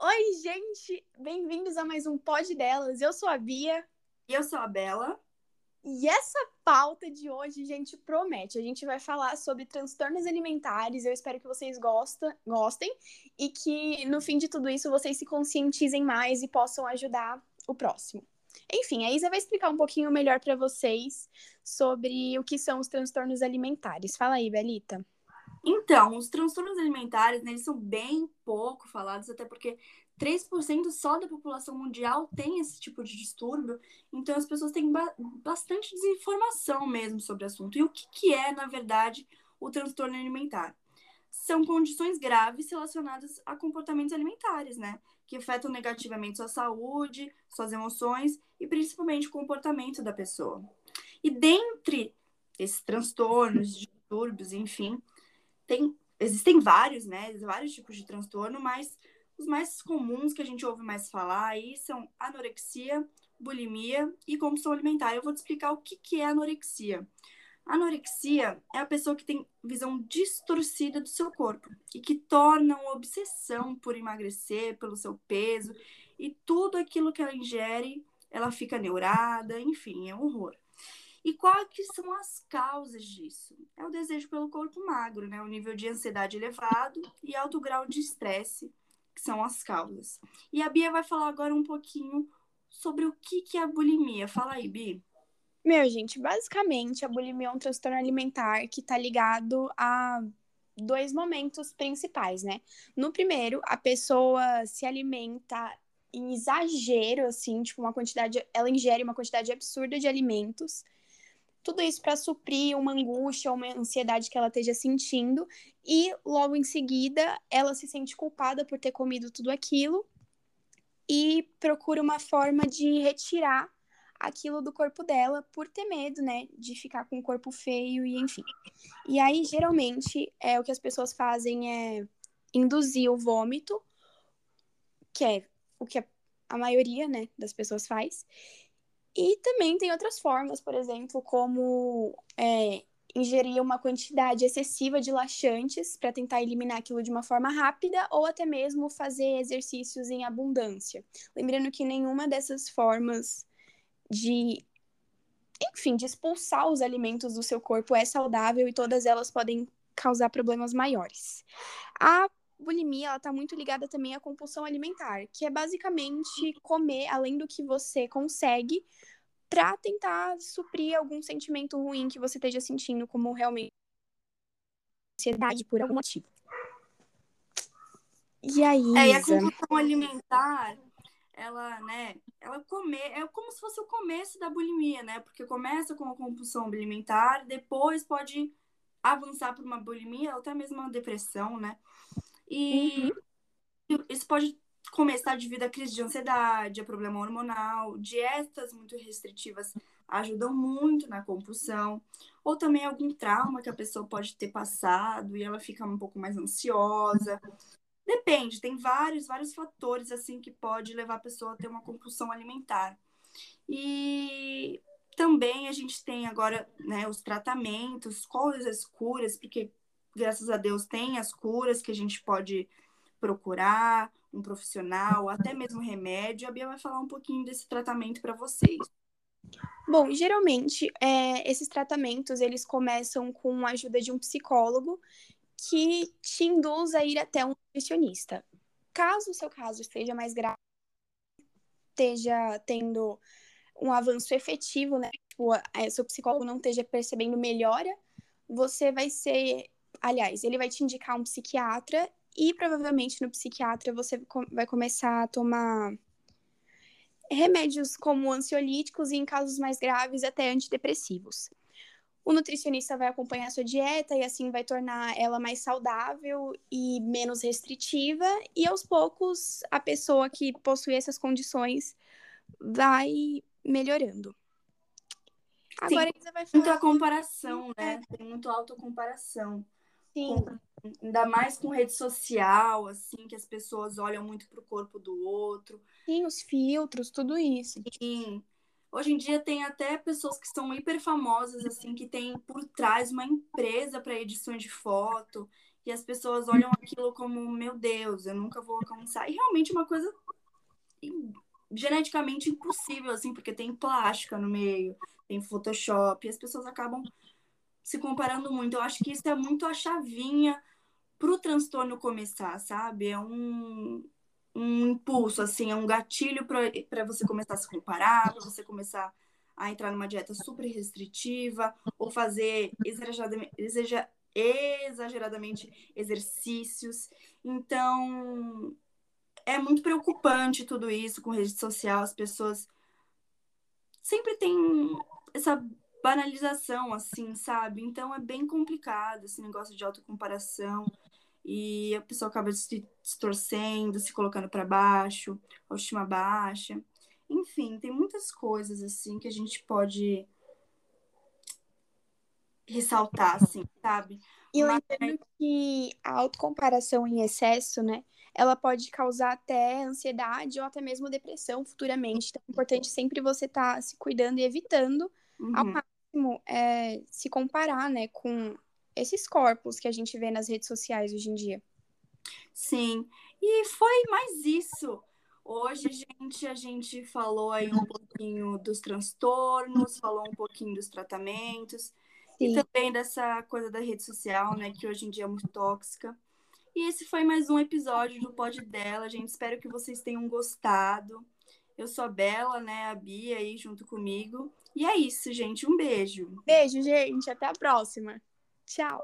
Oi, gente! Bem-vindos a mais um Pod Delas. Eu sou a Bia. E eu sou a Bela. E essa pauta de hoje, gente, promete. A gente vai falar sobre transtornos alimentares. Eu espero que vocês gostem, gostem e que no fim de tudo isso vocês se conscientizem mais e possam ajudar o próximo. Enfim, a Isa vai explicar um pouquinho melhor para vocês sobre o que são os transtornos alimentares. Fala aí, Belita. Então, os transtornos alimentares, né, eles são bem pouco falados, até porque 3% só da população mundial tem esse tipo de distúrbio, então as pessoas têm ba bastante desinformação mesmo sobre o assunto. E o que, que é, na verdade, o transtorno alimentar? São condições graves relacionadas a comportamentos alimentares, né? Que afetam negativamente sua saúde, suas emoções e principalmente o comportamento da pessoa. E dentre esses transtornos, distúrbios, enfim, tem, existem vários, né? Vários tipos de transtorno, mas os mais comuns que a gente ouve mais falar aí são anorexia, bulimia e compulsão alimentar. Eu vou te explicar o que, que é anorexia. Anorexia é a pessoa que tem visão distorcida do seu corpo e que torna uma obsessão por emagrecer, pelo seu peso e tudo aquilo que ela ingere, ela fica neurada, enfim, é um horror. E quais que são as causas disso? É o desejo pelo corpo magro, né? O nível de ansiedade elevado e alto grau de estresse, que são as causas. E a Bia vai falar agora um pouquinho sobre o que, que é a bulimia. Fala aí, Bia. Meu, gente, basicamente a bulimia é um transtorno alimentar que está ligado a dois momentos principais, né? No primeiro, a pessoa se alimenta em exagero, assim, tipo, uma quantidade, ela ingere uma quantidade absurda de alimentos tudo isso para suprir uma angústia uma ansiedade que ela esteja sentindo, e logo em seguida ela se sente culpada por ter comido tudo aquilo e procura uma forma de retirar aquilo do corpo dela por ter medo, né, de ficar com o corpo feio e enfim. E aí geralmente é o que as pessoas fazem é induzir o vômito, que é o que a maioria, né, das pessoas faz. E também tem outras formas, por exemplo, como é, ingerir uma quantidade excessiva de laxantes para tentar eliminar aquilo de uma forma rápida, ou até mesmo fazer exercícios em abundância. Lembrando que nenhuma dessas formas de, enfim, de expulsar os alimentos do seu corpo é saudável e todas elas podem causar problemas maiores. A bulimia ela está muito ligada também à compulsão alimentar, que é basicamente comer além do que você consegue para tentar suprir algum sentimento ruim que você esteja sentindo, como realmente ansiedade por algum motivo. E aí, é, e a compulsão alimentar, ela, né, ela comer, é como se fosse o começo da bulimia, né? Porque começa com a compulsão alimentar, depois pode avançar para uma bulimia, ou até mesmo uma depressão, né? E uhum. isso pode começar devido à crise de ansiedade, a problema hormonal, dietas muito restritivas ajudam muito na compulsão, ou também algum trauma que a pessoa pode ter passado e ela fica um pouco mais ansiosa. Depende, tem vários, vários fatores assim que pode levar a pessoa a ter uma compulsão alimentar. E também a gente tem agora né, os tratamentos, quais as curas, porque graças a Deus tem as curas que a gente pode procurar um profissional, até mesmo remédio. A Bia vai falar um pouquinho desse tratamento para vocês. Bom, geralmente é, esses tratamentos eles começam com a ajuda de um psicólogo que te induz a ir até um nutricionista. Caso o seu caso esteja mais grave, esteja tendo um avanço efetivo, né? Tipo, é, seu psicólogo não esteja percebendo melhora, você vai ser. Aliás, ele vai te indicar um psiquiatra e provavelmente no psiquiatra você vai começar a tomar remédios como ansiolíticos e, em casos mais graves, até antidepressivos. O nutricionista vai acompanhar a sua dieta e assim vai tornar ela mais saudável e menos restritiva, e aos poucos a pessoa que possui essas condições vai melhorando. Agora Sim, vai falar. Muita comparação, né? Tem muito autocomparação. Sim. Com ainda mais com rede social, assim, que as pessoas olham muito pro corpo do outro. Sim, os filtros, tudo isso. Sim. Hoje em dia tem até pessoas que são hiper famosas, assim, que tem por trás uma empresa para edição de foto. e as pessoas olham aquilo como, meu Deus, eu nunca vou alcançar. E realmente é uma coisa geneticamente impossível, assim, porque tem plástica no meio, tem Photoshop, e as pessoas acabam se comparando muito. Eu acho que isso é muito a chavinha pro transtorno começar, sabe? É um, um impulso, assim, é um gatilho para você começar a se comparar, para você começar a entrar numa dieta super restritiva ou fazer exageradamente, exageradamente exercícios. Então, é muito preocupante tudo isso com rede social, as pessoas sempre têm essa banalização, assim, sabe? Então é bem complicado esse negócio de autocomparação e a pessoa acaba se distorcendo, se colocando para baixo, autoestima baixa. Enfim, tem muitas coisas assim que a gente pode ressaltar, assim, sabe? E eu entendo que a autocomparação em excesso, né, ela pode causar até ansiedade ou até mesmo depressão futuramente. Então é importante sempre você estar tá se cuidando e evitando uhum. ao máximo é, se comparar, né, com esses corpos que a gente vê nas redes sociais hoje em dia. Sim, e foi mais isso. Hoje, gente, a gente falou aí um pouquinho dos transtornos, falou um pouquinho dos tratamentos Sim. e também dessa coisa da rede social, né, que hoje em dia é muito tóxica. E esse foi mais um episódio do Pod dela, gente. Espero que vocês tenham gostado. Eu sou a Bela, né? A Bia aí junto comigo. E é isso, gente. Um beijo. Beijo, gente. Até a próxima. Tchau.